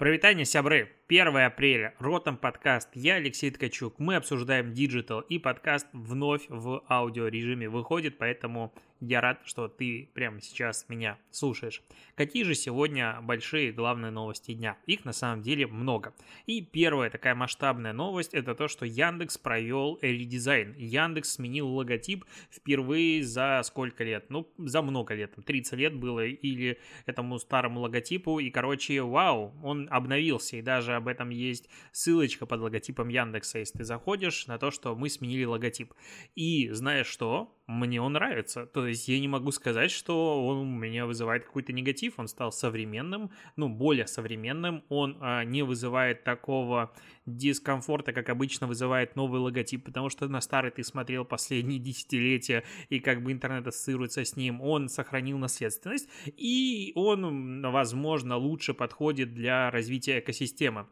Прывітанне, сябры! 1 апреля, Ротом подкаст, я Алексей Ткачук, мы обсуждаем диджитал, и подкаст вновь в аудиорежиме выходит, поэтому я рад, что ты прямо сейчас меня слушаешь. Какие же сегодня большие главные новости дня? Их на самом деле много. И первая такая масштабная новость это то, что Яндекс провел редизайн. Яндекс сменил логотип впервые за сколько лет? Ну, за много лет, 30 лет было или этому старому логотипу. И, короче, вау, он обновился. И даже об этом есть ссылочка под логотипом Яндекса, если ты заходишь на то, что мы сменили логотип. И знаешь что? Мне он нравится. То есть я не могу сказать, что он у меня вызывает какой-то негатив. Он стал современным, ну, более современным. Он а, не вызывает такого дискомфорта, как обычно вызывает новый логотип, потому что на старый ты смотрел последние десятилетия, и как бы интернет ассоциируется с ним. Он сохранил наследственность, и он, возможно, лучше подходит для развития экосистемы.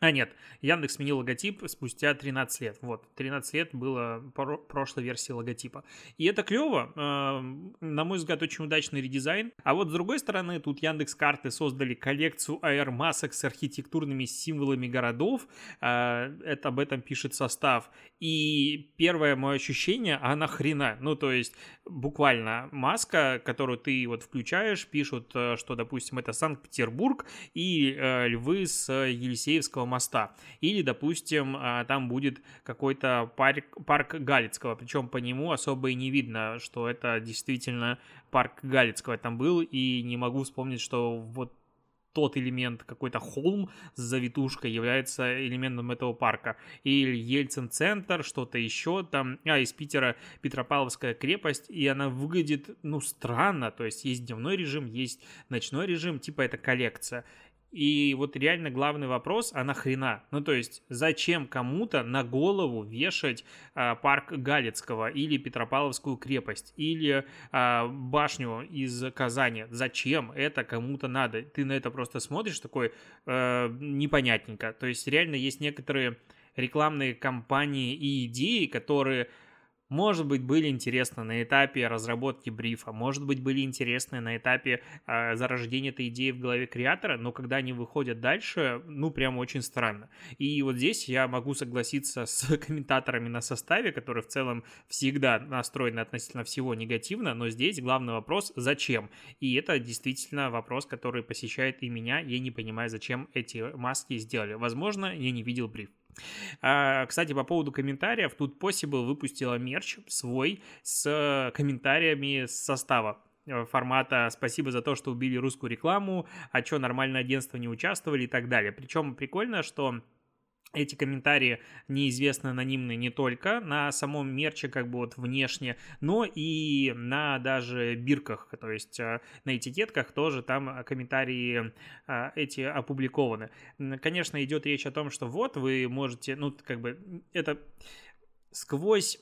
А, нет, Яндекс сменил логотип спустя 13 лет. Вот, 13 лет было про прошлой версии логотипа. И это клево. Э, на мой взгляд, очень удачный редизайн. А вот с другой стороны, тут Яндекс карты создали коллекцию AR-масок с архитектурными символами городов. Э, это об этом пишет состав. И первое мое ощущение, а нахрена? Ну, то есть, буквально маска, которую ты вот включаешь, пишут, э, что, допустим, это Санкт-Петербург и э, львы с Елисеевского моста. Или, допустим, а, там будет какой-то парк, парк Галицкого, причем по нему особо и не видно, что это действительно парк Галицкого там был, и не могу вспомнить, что вот тот элемент, какой-то холм с завитушкой является элементом этого парка. Или Ельцин-центр, что-то еще там. А, из Питера Петропавловская крепость, и она выглядит, ну, странно. То есть есть дневной режим, есть ночной режим, типа это коллекция. И вот реально главный вопрос, а нахрена? Ну, то есть, зачем кому-то на голову вешать а, парк Галицкого или Петропавловскую крепость или а, башню из Казани? Зачем это кому-то надо? Ты на это просто смотришь такой а, непонятненько. То есть, реально есть некоторые рекламные кампании и идеи, которые может быть, были интересны на этапе разработки брифа, может быть, были интересны на этапе э, зарождения этой идеи в голове креатора, но когда они выходят дальше, ну, прям очень странно. И вот здесь я могу согласиться с комментаторами на составе, которые в целом всегда настроены относительно всего негативно, но здесь главный вопрос – зачем? И это действительно вопрос, который посещает и меня, я не понимаю, зачем эти маски сделали. Возможно, я не видел бриф. А, кстати, по поводу комментариев, тут Possible выпустила мерч свой с комментариями с состава э, формата «Спасибо за то, что убили русскую рекламу», «А чё, нормальное агентство не участвовали» и так далее. Причем прикольно, что эти комментарии неизвестно анонимны не только на самом мерче, как бы вот внешне, но и на даже бирках, то есть э, на этикетках тоже там комментарии э, эти опубликованы. Конечно, идет речь о том, что вот вы можете, ну, как бы это сквозь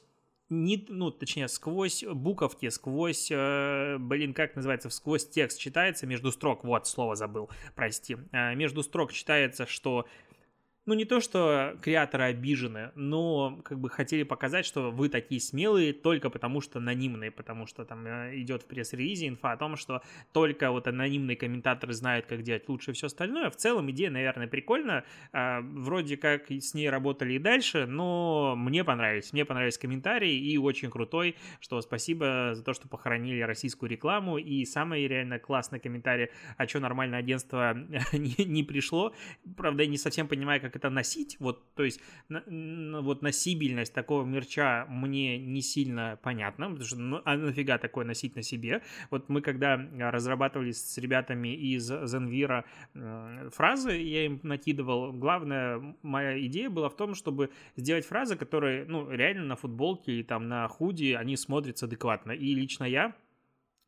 не, ну, точнее, сквозь буковки, сквозь, э, блин, как называется, сквозь текст читается между строк, вот, слово забыл, прости, э, между строк читается, что ну не то, что креаторы обижены, но как бы хотели показать, что вы такие смелые только потому, что анонимные, потому что там э, идет в пресс-релизе инфа о том, что только вот анонимные комментаторы знают, как делать лучше все остальное. В целом идея, наверное, прикольная. Вроде как с ней работали и дальше, но мне понравились. Мне понравились комментарии и очень крутой, что спасибо за то, что похоронили российскую рекламу. И самый реально классный комментарий, а что нормальное агентство не, не пришло. Правда, я не совсем понимаю, как это носить, вот, то есть, на, вот носибельность такого мерча мне не сильно понятна, потому что, ну, а нафига такое носить на себе? Вот мы когда разрабатывали с ребятами из Zenvira э, фразы, я им накидывал, главная моя идея была в том, чтобы сделать фразы, которые, ну, реально на футболке или там на худи, они смотрятся адекватно, и лично я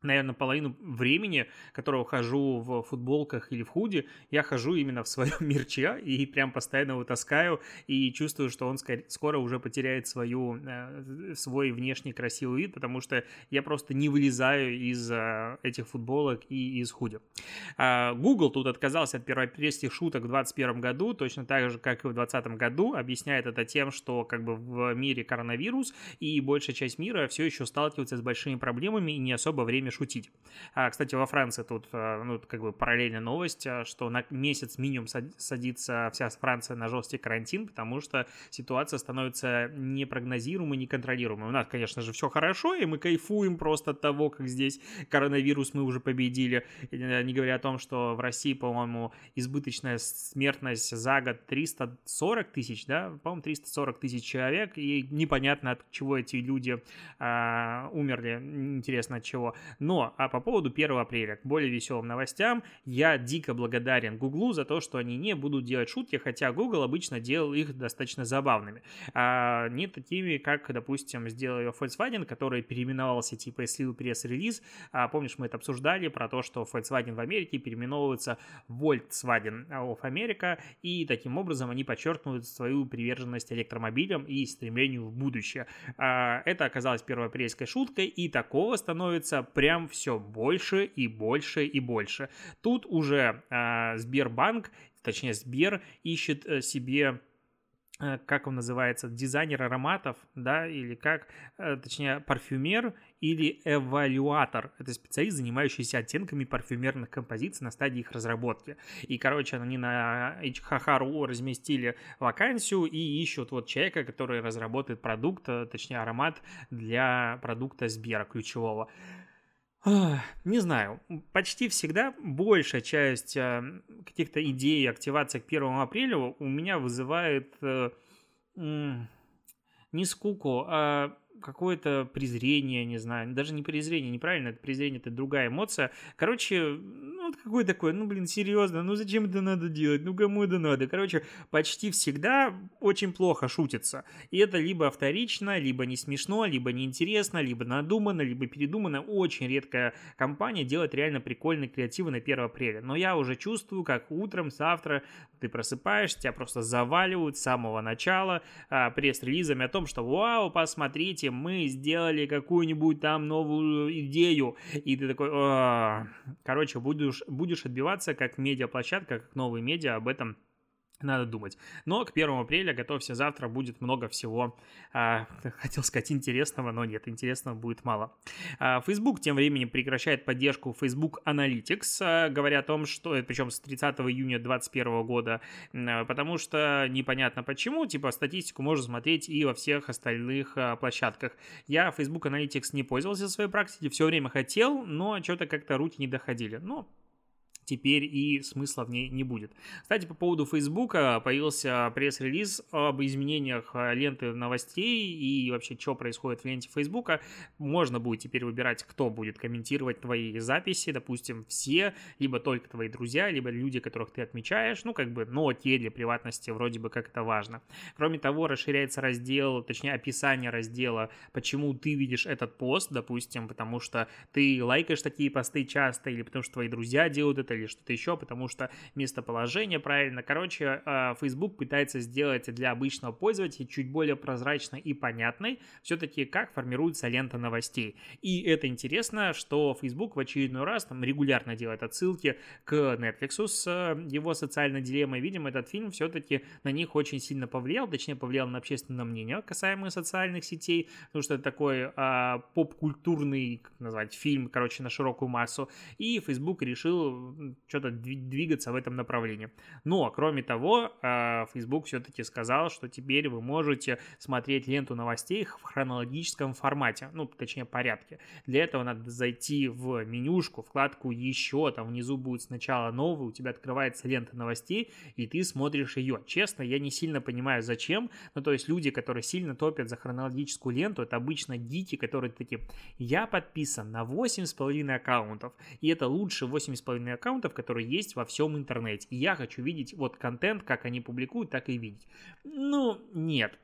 наверное, половину времени, которого хожу в футболках или в худи, я хожу именно в своем мерче и прям постоянно его таскаю и чувствую, что он скоро уже потеряет свою, э, свой внешний красивый вид, потому что я просто не вылезаю из э, этих футболок и из худи. А, Google тут отказался от первопрестих шуток в 2021 году, точно так же, как и в 2020 году, объясняет это тем, что как бы в мире коронавирус и большая часть мира все еще сталкивается с большими проблемами и не особо время шутить. А, кстати, во Франции тут, а, ну, как бы параллельная новость, а, что на месяц минимум садится вся Франция на жесткий карантин, потому что ситуация становится непрогнозируемой, неконтролируемой. У нас, конечно же, все хорошо, и мы кайфуем просто от того, как здесь коронавирус мы уже победили. Э, не говоря о том, что в России, по-моему, избыточная смертность за год 340 тысяч, да, по-моему, 340 тысяч человек, и непонятно, от чего эти люди а, умерли, интересно от чего. Но, а по поводу 1 апреля, к более веселым новостям, я дико благодарен Гуглу за то, что они не будут делать шутки, хотя Google обычно делал их достаточно забавными. А не такими, как, допустим, сделал ее Volkswagen, который переименовался типа слил пресс-релиз. А, помнишь, мы это обсуждали про то, что Volkswagen в Америке переименовывается Volkswagen of America, и таким образом они подчеркивают свою приверженность электромобилям и стремлению в будущее. А, это оказалось первоапрельской шуткой, и такого становится прям все больше и больше и больше. Тут уже а, Сбербанк, точнее Сбер, ищет э, себе Э, как он называется, дизайнер ароматов, да, или как, э, точнее, парфюмер или эвалюатор. Это специалист, занимающийся оттенками парфюмерных композиций на стадии их разработки. И, короче, они на HHR разместили вакансию и ищут вот человека, который разработает продукт, э, точнее, аромат для продукта Сбера ключевого. Не знаю, почти всегда большая часть а, каких-то идей активации к 1 апреля у меня вызывает э, не скуку, а какое-то презрение, не знаю, даже не презрение, неправильно, это презрение, это другая эмоция. Короче, ну, вот какое такое, ну, блин, серьезно, ну, зачем это надо делать, ну, кому это надо? Короче, почти всегда очень плохо шутится. И это либо вторично, либо не смешно, либо неинтересно, либо надумано, либо передумано. Очень редкая компания делает реально прикольные креативы на 1 апреля. Но я уже чувствую, как утром, завтра ты просыпаешься, тебя просто заваливают с самого начала а, пресс-релизами о том, что вау, посмотрите, мы сделали какую-нибудь там новую идею, и ты такой, «А». короче, будешь, будешь отбиваться как медиаплощадка, как новые медиа об этом надо думать. Но к 1 апреля, готовься, завтра будет много всего, а, хотел сказать, интересного, но нет, интересного будет мало. А, Facebook тем временем прекращает поддержку Facebook Analytics, а, говоря о том, что, причем с 30 июня 2021 года, а, потому что непонятно почему, типа статистику можно смотреть и во всех остальных а, площадках. Я Facebook Analytics не пользовался в своей практике, все время хотел, но что-то как-то руки не доходили. Но теперь и смысла в ней не будет. Кстати, по поводу Фейсбука появился пресс-релиз об изменениях э, ленты новостей и вообще, что происходит в ленте Фейсбука. Можно будет теперь выбирать, кто будет комментировать твои записи, допустим, все, либо только твои друзья, либо люди, которых ты отмечаешь, ну, как бы, но окей, для приватности вроде бы как это важно. Кроме того, расширяется раздел, точнее, описание раздела, почему ты видишь этот пост, допустим, потому что ты лайкаешь такие посты часто, или потому что твои друзья делают это, или что-то еще, потому что местоположение правильно. Короче, а, Facebook пытается сделать для обычного пользователя чуть более прозрачной и понятной все-таки, как формируется лента новостей. И это интересно, что Facebook в очередной раз там регулярно делает отсылки к Netflix с э, его социальной дилеммой. Видимо, этот фильм все-таки на них очень сильно повлиял, точнее, повлиял на общественное мнение касаемо социальных сетей, потому что это такой а, поп-культурный, как назвать, фильм, короче, на широкую массу. И Facebook решил что-то двигаться в этом направлении. Но, кроме того, а, Facebook все-таки сказал, что теперь вы можете смотреть ленту новостей в хронологическом формате, ну, точнее, порядке. Для этого надо зайти в менюшку, вкладку «Еще», там внизу будет сначала новый, у тебя открывается лента новостей, и ты смотришь ее. Честно, я не сильно понимаю, зачем, ну, то есть люди, которые сильно топят за хронологическую ленту, это обычно гики, которые такие, я подписан на 8,5 аккаунтов, и это лучше 8,5 аккаунтов, аккаунтов, которые есть во всем интернете. И я хочу видеть вот контент, как они публикуют, так и видеть. Ну, нет.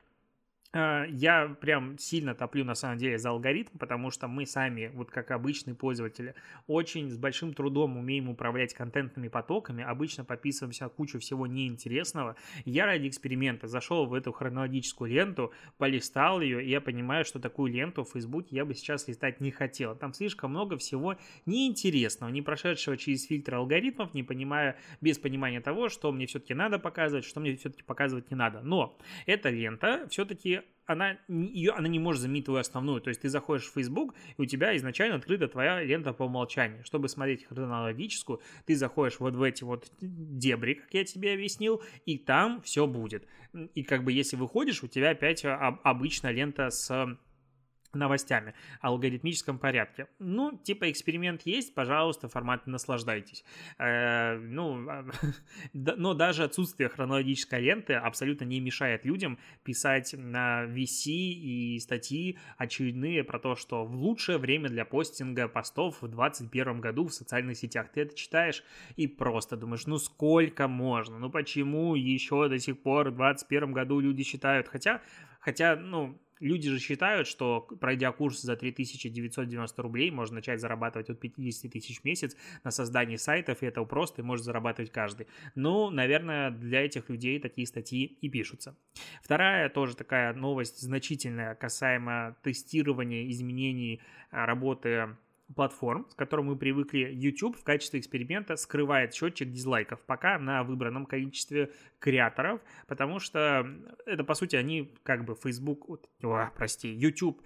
А, я прям сильно топлю на самом деле за алгоритм, потому что мы сами, вот как обычные пользователи, очень с большим трудом умеем управлять контентными потоками, обычно подписываемся на кучу всего неинтересного. Я ради эксперимента зашел в эту хронологическую ленту, полистал ее, и я понимаю, что такую ленту в Фейсбуке я бы сейчас листать не хотел. Там слишком много всего неинтересного, не прошедшего через фильтр алгоритмов, не понимая, без понимания того, что мне все-таки надо показывать, что мне все-таки показывать не надо. Но эта лента все-таки она, ее, она не может заменить твою основную. То есть ты заходишь в Facebook, и у тебя изначально открыта твоя лента по умолчанию. Чтобы смотреть хронологическую, ты заходишь вот в эти вот дебри, как я тебе объяснил, и там все будет. И как бы если выходишь, у тебя опять обычная лента с новостями алгоритмическом порядке. Ну, типа эксперимент есть, пожалуйста, формат наслаждайтесь. Э, ну, но даже отсутствие хронологической ленты абсолютно не мешает людям писать на VC и статьи очередные про то, что в лучшее время для постинга постов в 2021 году в социальных сетях. Ты это читаешь и просто думаешь, ну сколько можно, ну почему еще до сих пор в 2021 году люди считают, хотя, хотя, ну, Люди же считают, что пройдя курс за 3990 рублей, можно начать зарабатывать от 50 тысяч в месяц на создании сайтов, и это просто, и может зарабатывать каждый. Ну, наверное, для этих людей такие статьи и пишутся. Вторая тоже такая новость значительная касаемо тестирования изменений а, работы платформ, с которым мы привыкли, YouTube в качестве эксперимента скрывает счетчик дизлайков пока на выбранном количестве креаторов, потому что это, по сути, они как бы Facebook, о, прости, YouTube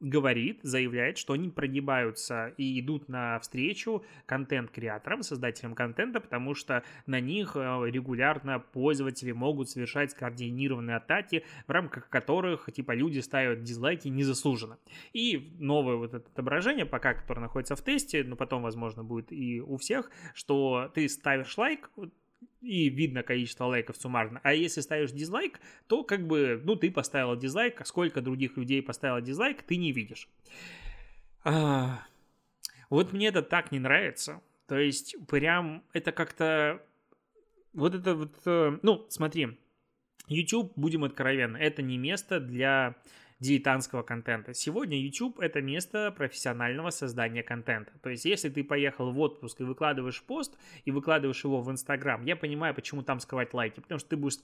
говорит, заявляет, что они прогибаются и идут навстречу контент-креаторам, создателям контента, потому что на них э, регулярно пользователи могут совершать скоординированные атаки, в рамках которых типа люди ставят дизлайки незаслуженно. И новое вот это отображение, пока которое находится в тесте, но потом, возможно, будет и у всех, что ты ставишь лайк, и видно количество лайков суммарно. А если ставишь дизлайк, то как бы, ну, ты поставил дизлайк, а сколько других людей поставило дизлайк, ты не видишь. А, вот мне это так не нравится. То есть, прям это как-то... Вот это вот... Э, ну, смотри, YouTube, будем откровенны, это не место для дилетантского контента. Сегодня YouTube — это место профессионального создания контента. То есть, если ты поехал в отпуск и выкладываешь пост, и выкладываешь его в Инстаграм, я понимаю, почему там скрывать лайки, потому что ты будешь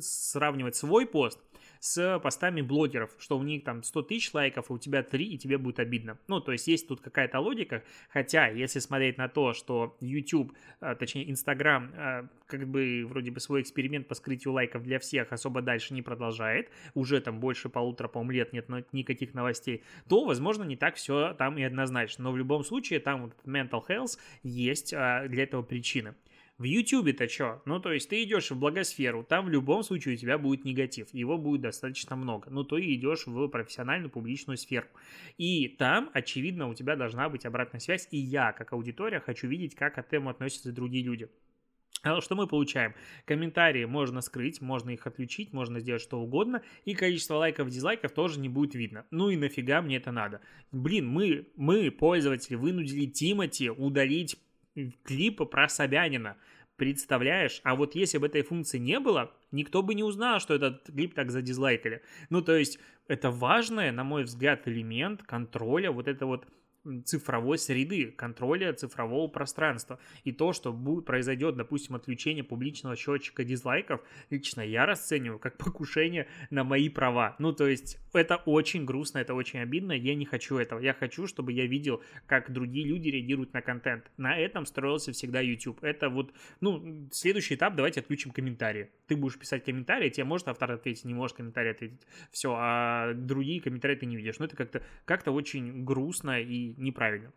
сравнивать свой пост с постами блогеров, что у них там 100 тысяч лайков, а у тебя 3, и тебе будет обидно. Ну, то есть есть тут какая-то логика, хотя если смотреть на то, что YouTube, а, точнее Instagram, а, как бы вроде бы свой эксперимент по скрытию лайков для всех особо дальше не продолжает, уже там больше полутора, по лет нет никаких новостей, то, возможно, не так все там и однозначно. Но в любом случае там вот mental health есть а, для этого причины. В YouTube-то что? Ну, то есть ты идешь в благосферу, там в любом случае у тебя будет негатив, его будет достаточно много. Ну, то и идешь в профессиональную публичную сферу. И там, очевидно, у тебя должна быть обратная связь, и я, как аудитория, хочу видеть, как к этому относятся другие люди. А что мы получаем? Комментарии можно скрыть, можно их отключить, можно сделать что угодно, и количество лайков, дизлайков тоже не будет видно. Ну и нафига мне это надо? Блин, мы, мы пользователи, вынудили Тимати удалить клипа про Собянина. Представляешь? А вот если бы этой функции не было, никто бы не узнал, что этот клип так задизлайкали. Ну, то есть, это важный, на мой взгляд, элемент контроля вот это вот цифровой среды, контроля цифрового пространства. И то, что будет, произойдет, допустим, отключение публичного счетчика дизлайков, лично я расцениваю как покушение на мои права. Ну, то есть, это очень грустно, это очень обидно, я не хочу этого. Я хочу, чтобы я видел, как другие люди реагируют на контент. На этом строился всегда YouTube. Это вот, ну, следующий этап, давайте отключим комментарии. Ты будешь писать комментарии, тебе может автор ответить, не можешь комментарий ответить. Все, а другие комментарии ты не видишь. Ну, это как-то как очень грустно и неправильно.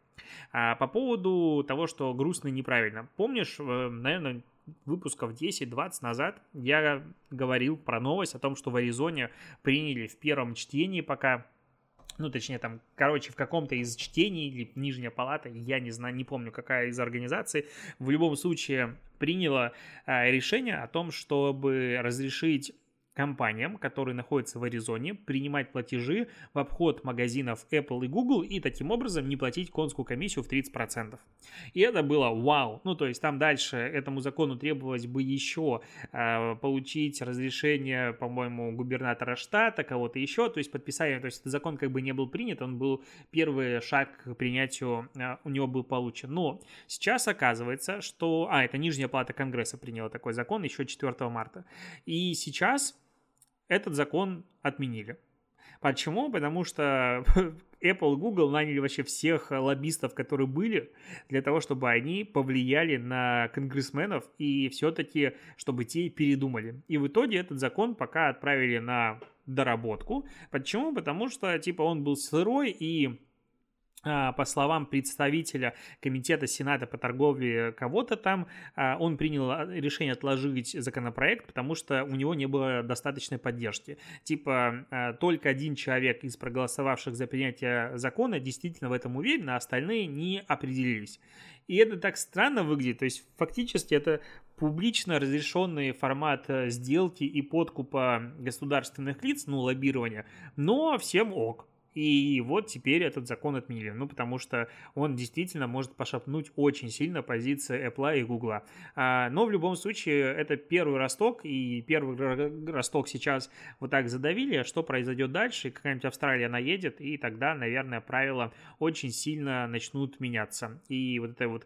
А по поводу того, что грустно и неправильно. Помнишь, э, наверное, выпусков 10-20 назад я говорил про новость о том, что в Аризоне приняли в первом чтении пока ну, точнее, там, короче, в каком-то из чтений или Нижняя палата, я не знаю, не помню, какая из организаций, в любом случае приняла а, решение о том, чтобы разрешить компаниям, которые находятся в Аризоне, принимать платежи в обход магазинов Apple и Google и таким образом не платить конскую комиссию в 30%. И это было вау. Ну, то есть там дальше этому закону требовалось бы еще э, получить разрешение, по-моему, губернатора штата, кого-то еще, то есть подписание, то есть этот закон как бы не был принят, он был первый шаг к принятию, э, у него был получен. Но сейчас оказывается, что... А, это Нижняя палата Конгресса приняла такой закон еще 4 марта. И сейчас этот закон отменили. Почему? Потому что Apple Google наняли вообще всех лоббистов, которые были, для того, чтобы они повлияли на конгрессменов и все-таки, чтобы те передумали. И в итоге этот закон пока отправили на доработку. Почему? Потому что, типа, он был сырой и по словам представителя Комитета Сената по торговле кого-то там, а, он принял а, решение отложить законопроект, потому что у него не было достаточной поддержки. Типа, только один человек из проголосовавших за принятие закона действительно в этом уверен, а остальные не определились. И это так странно выглядит, то есть фактически это публично разрешенный формат э, сделки и подкупа государственных лиц, ну, лоббирования, но всем ок. И вот теперь этот закон отменили. Ну, потому что он действительно может пошапнуть очень сильно позиции Apple и Google. А, но в любом случае, это первый росток, и первый росток сейчас вот так задавили. Что произойдет дальше? Какая-нибудь Австралия наедет, и тогда, наверное, правила очень сильно начнут меняться. И вот это вот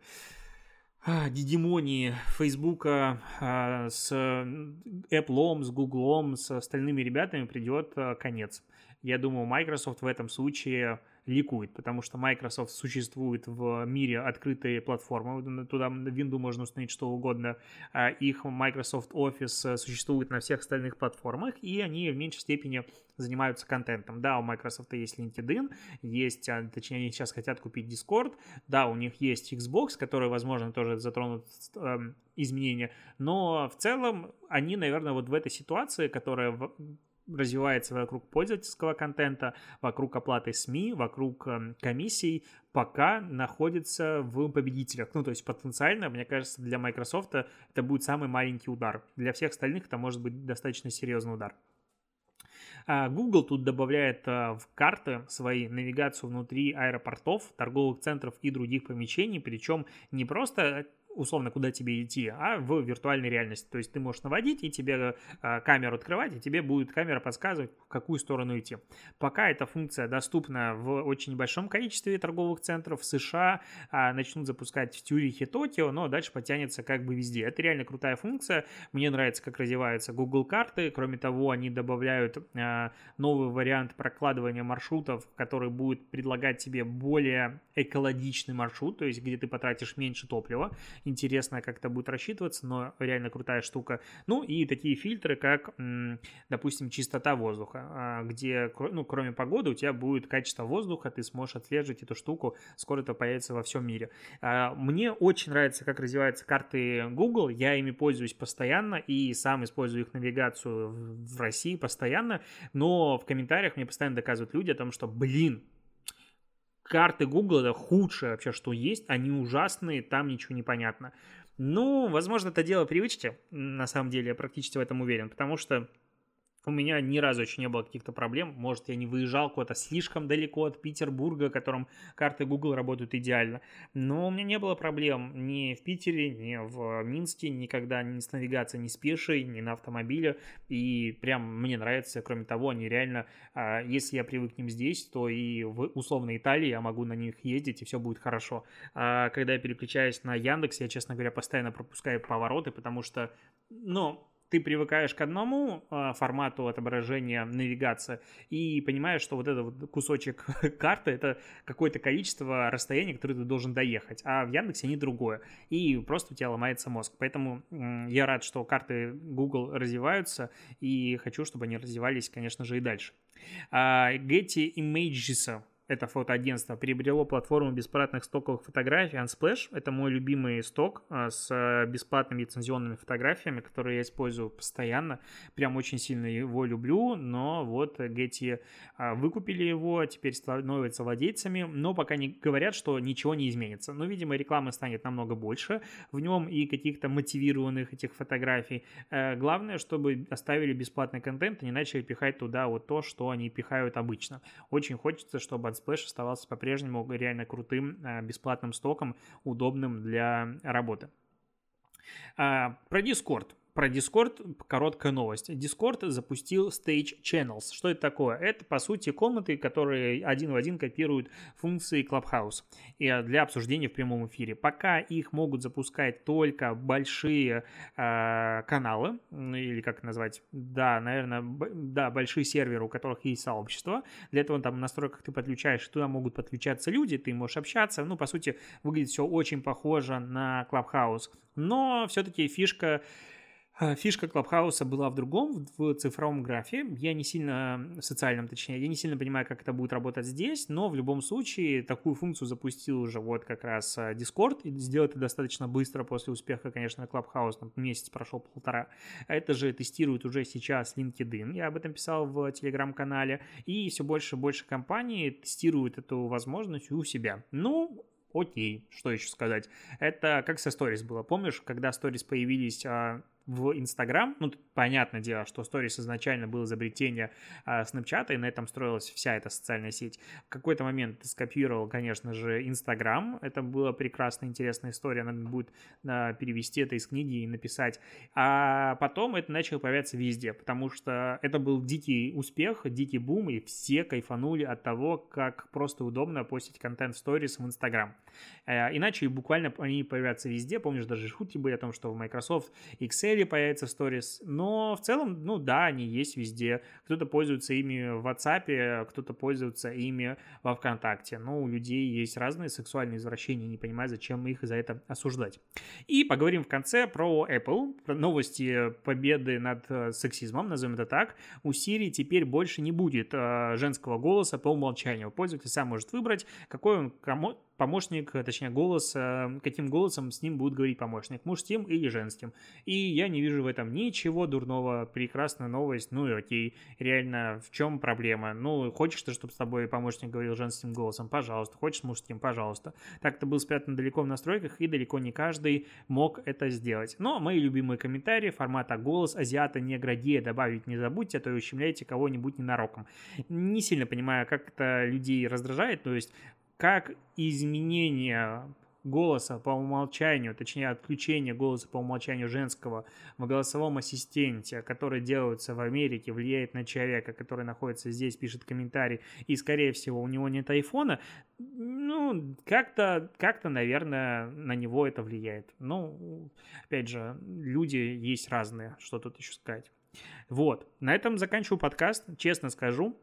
а, дидимонии Фейсбука а, с Apple, с Google, с остальными ребятами придет конец я думаю, Microsoft в этом случае ликует, потому что Microsoft существует в мире открытой платформы, туда в Windows можно установить что угодно, а их Microsoft Office существует на всех остальных платформах, и они в меньшей степени занимаются контентом. Да, у Microsoft есть LinkedIn, есть, а, точнее, они сейчас хотят купить Discord, да, у них есть Xbox, который, возможно, тоже затронут э, изменения, но в целом они, наверное, вот в этой ситуации, которая развивается вокруг пользовательского контента, вокруг оплаты СМИ, вокруг эм, комиссий, пока находится в победителях. Ну, то есть потенциально, мне кажется, для Microsoft это будет самый маленький удар. Для всех остальных это может быть достаточно серьезный удар. А, Google тут добавляет э, в карты свои навигацию внутри аэропортов, торговых центров и других помещений, причем не просто условно, куда тебе идти, а в виртуальной реальности. То есть ты можешь наводить, и тебе э, камеру открывать, и тебе будет камера подсказывать, в какую сторону идти. Пока эта функция доступна в очень большом количестве торговых центров в США, э, начнут запускать в Тюрихе, Токио, но дальше потянется как бы везде. Это реально крутая функция. Мне нравится, как развиваются Google карты. Кроме того, они добавляют э, новый вариант прокладывания маршрутов, который будет предлагать тебе более экологичный маршрут, то есть где ты потратишь меньше топлива интересно, как это будет рассчитываться, но реально крутая штука. Ну и такие фильтры, как, допустим, чистота воздуха, а, где, ну, кроме погоды, у тебя будет качество воздуха, ты сможешь отслеживать эту штуку, скоро это появится во всем мире. А, мне очень нравится, как развиваются карты Google, я ими пользуюсь постоянно и сам использую их навигацию в России постоянно, но в комментариях мне постоянно доказывают люди о том, что, блин, карты Google это худшее вообще, что есть. Они ужасные, там ничего не понятно. Ну, возможно, это дело привычки. На самом деле, я практически в этом уверен. Потому что у меня ни разу еще не было каких-то проблем. Может, я не выезжал куда-то слишком далеко от Петербурга, которым карты Google работают идеально. Но у меня не было проблем ни в Питере, ни в Минске, никогда ни с навигацией, ни с пешей, ни на автомобиле. И прям мне нравится. Кроме того, они реально, а, если я привык к ним здесь, то и в условной Италии я могу на них ездить, и все будет хорошо. А когда я переключаюсь на Яндекс, я, честно говоря, постоянно пропускаю повороты, потому что, ну, ты привыкаешь к одному э, формату отображения навигации и понимаешь, что вот этот вот кусочек карты это какое-то количество расстояний, которое ты должен доехать, а в Яндексе они другое. И просто у тебя ломается мозг. Поэтому я рад, что карты Google развиваются и хочу, чтобы они развивались, конечно же, и дальше. Uh, Getty Images это фотоагентство, приобрело платформу бесплатных стоковых фотографий Unsplash. Это мой любимый сток а, с бесплатными лицензионными фотографиями, которые я использую постоянно. Прям очень сильно его люблю, но вот Getty а, выкупили его, теперь становятся владельцами, но пока не говорят, что ничего не изменится. Но, видимо, рекламы станет намного больше в нем и каких-то мотивированных этих фотографий. Э, главное, чтобы оставили бесплатный контент и не начали пихать туда вот то, что они пихают обычно. Очень хочется, чтобы Splash оставался по-прежнему реально крутым э, бесплатным стоком, удобным для работы. А, про Discord про Discord короткая новость. Discord запустил Stage Channels. Что это такое? Это, по сути, комнаты, которые один в один копируют функции Clubhouse и а, для обсуждения в прямом эфире. Пока их могут запускать только большие э, каналы, или как назвать, да, наверное, да, большие серверы, у которых есть сообщество. Для этого там в настройках ты подключаешь, туда могут подключаться люди, ты можешь общаться. Ну, по сути, выглядит все очень похоже на Clubhouse. Но все-таки фишка фишка Клабхауса была в другом, в цифровом графе. Я не сильно, в социальном точнее, я не сильно понимаю, как это будет работать здесь, но в любом случае такую функцию запустил уже вот как раз а, Discord, и сделать это достаточно быстро после успеха, конечно, Clubhouse, месяц прошел полтора. Это же тестирует уже сейчас LinkedIn, я об этом писал в телеграм-канале, и все больше и больше компаний тестируют эту возможность у себя. Ну, окей, что еще сказать. Это как со Stories было. Помнишь, когда Stories появились а, в Инстаграм. Ну, понятное дело, что Stories изначально было изобретение а, Snapchat, и на этом строилась вся эта социальная сеть. В какой-то момент скопировал, конечно же, Инстаграм. Это была прекрасная, интересная история. Надо будет а, перевести это из книги и написать. А потом это начало появляться везде, потому что это был дикий успех, дикий бум, и все кайфанули от того, как просто удобно постить контент в Stories в Инстаграм. А, иначе буквально они появятся везде. Помнишь, даже шутки были о том, что в Microsoft Excel Теле появится сторис, но в целом, ну да, они есть везде. Кто-то пользуется ими в WhatsApp, кто-то пользуется ими во ВКонтакте. Но у людей есть разные сексуальные извращения, не понимаю, зачем их за это осуждать. И поговорим в конце про Apple, про новости победы над э, сексизмом, назовем это так. У Siri теперь больше не будет э, женского голоса по умолчанию. Пользователь сам может выбрать, какой он кому помощник, точнее голос, э, каким голосом с ним будет говорить помощник, мужским или женским. И я не вижу в этом ничего дурного, прекрасная новость, ну и окей, реально, в чем проблема? Ну, хочешь ты, чтобы с тобой помощник говорил женским голосом, пожалуйста, хочешь мужским, пожалуйста. Так это был спрятан далеко в настройках, и далеко не каждый мог это сделать. Но мои любимые комментарии формата «голос азиата не градия» добавить не забудьте, а то и ущемляете кого-нибудь ненароком. Не сильно понимаю, как это людей раздражает, то есть как изменение голоса по умолчанию, точнее отключение голоса по умолчанию женского в голосовом ассистенте, который делается в Америке, влияет на человека, который находится здесь, пишет комментарий, и, скорее всего, у него нет айфона, ну, как-то, как-то, наверное, на него это влияет. Ну, опять же, люди есть разные, что тут еще сказать. Вот, на этом заканчиваю подкаст, честно скажу,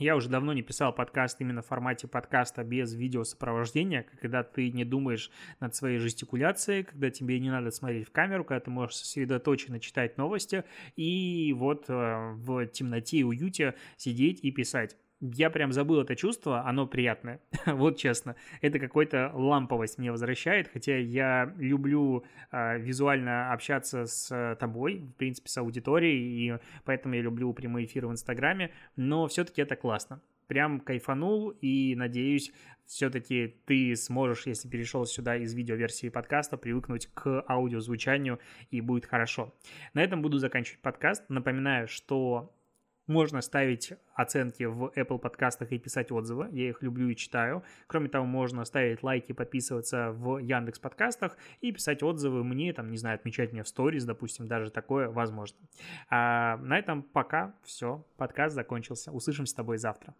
я уже давно не писал подкаст именно в формате подкаста без видеосопровождения, когда ты не думаешь над своей жестикуляцией, когда тебе не надо смотреть в камеру, когда ты можешь сосредоточенно читать новости и вот э, в темноте и уюте сидеть и писать я прям забыл это чувство, оно приятное. вот честно, это какой-то ламповость мне возвращает, хотя я люблю э, визуально общаться с тобой, в принципе, с аудиторией, и поэтому я люблю прямые эфиры в Инстаграме, но все-таки это классно. Прям кайфанул, и надеюсь, все-таки ты сможешь, если перешел сюда из видеоверсии подкаста, привыкнуть к аудиозвучанию, и будет хорошо. На этом буду заканчивать подкаст. Напоминаю, что можно ставить оценки в Apple подкастах и писать отзывы. Я их люблю и читаю. Кроме того, можно ставить лайки, подписываться в Яндекс подкастах и писать отзывы мне, там, не знаю, отмечать меня в сторис, допустим, даже такое возможно. А на этом пока все. Подкаст закончился. Услышимся с тобой завтра.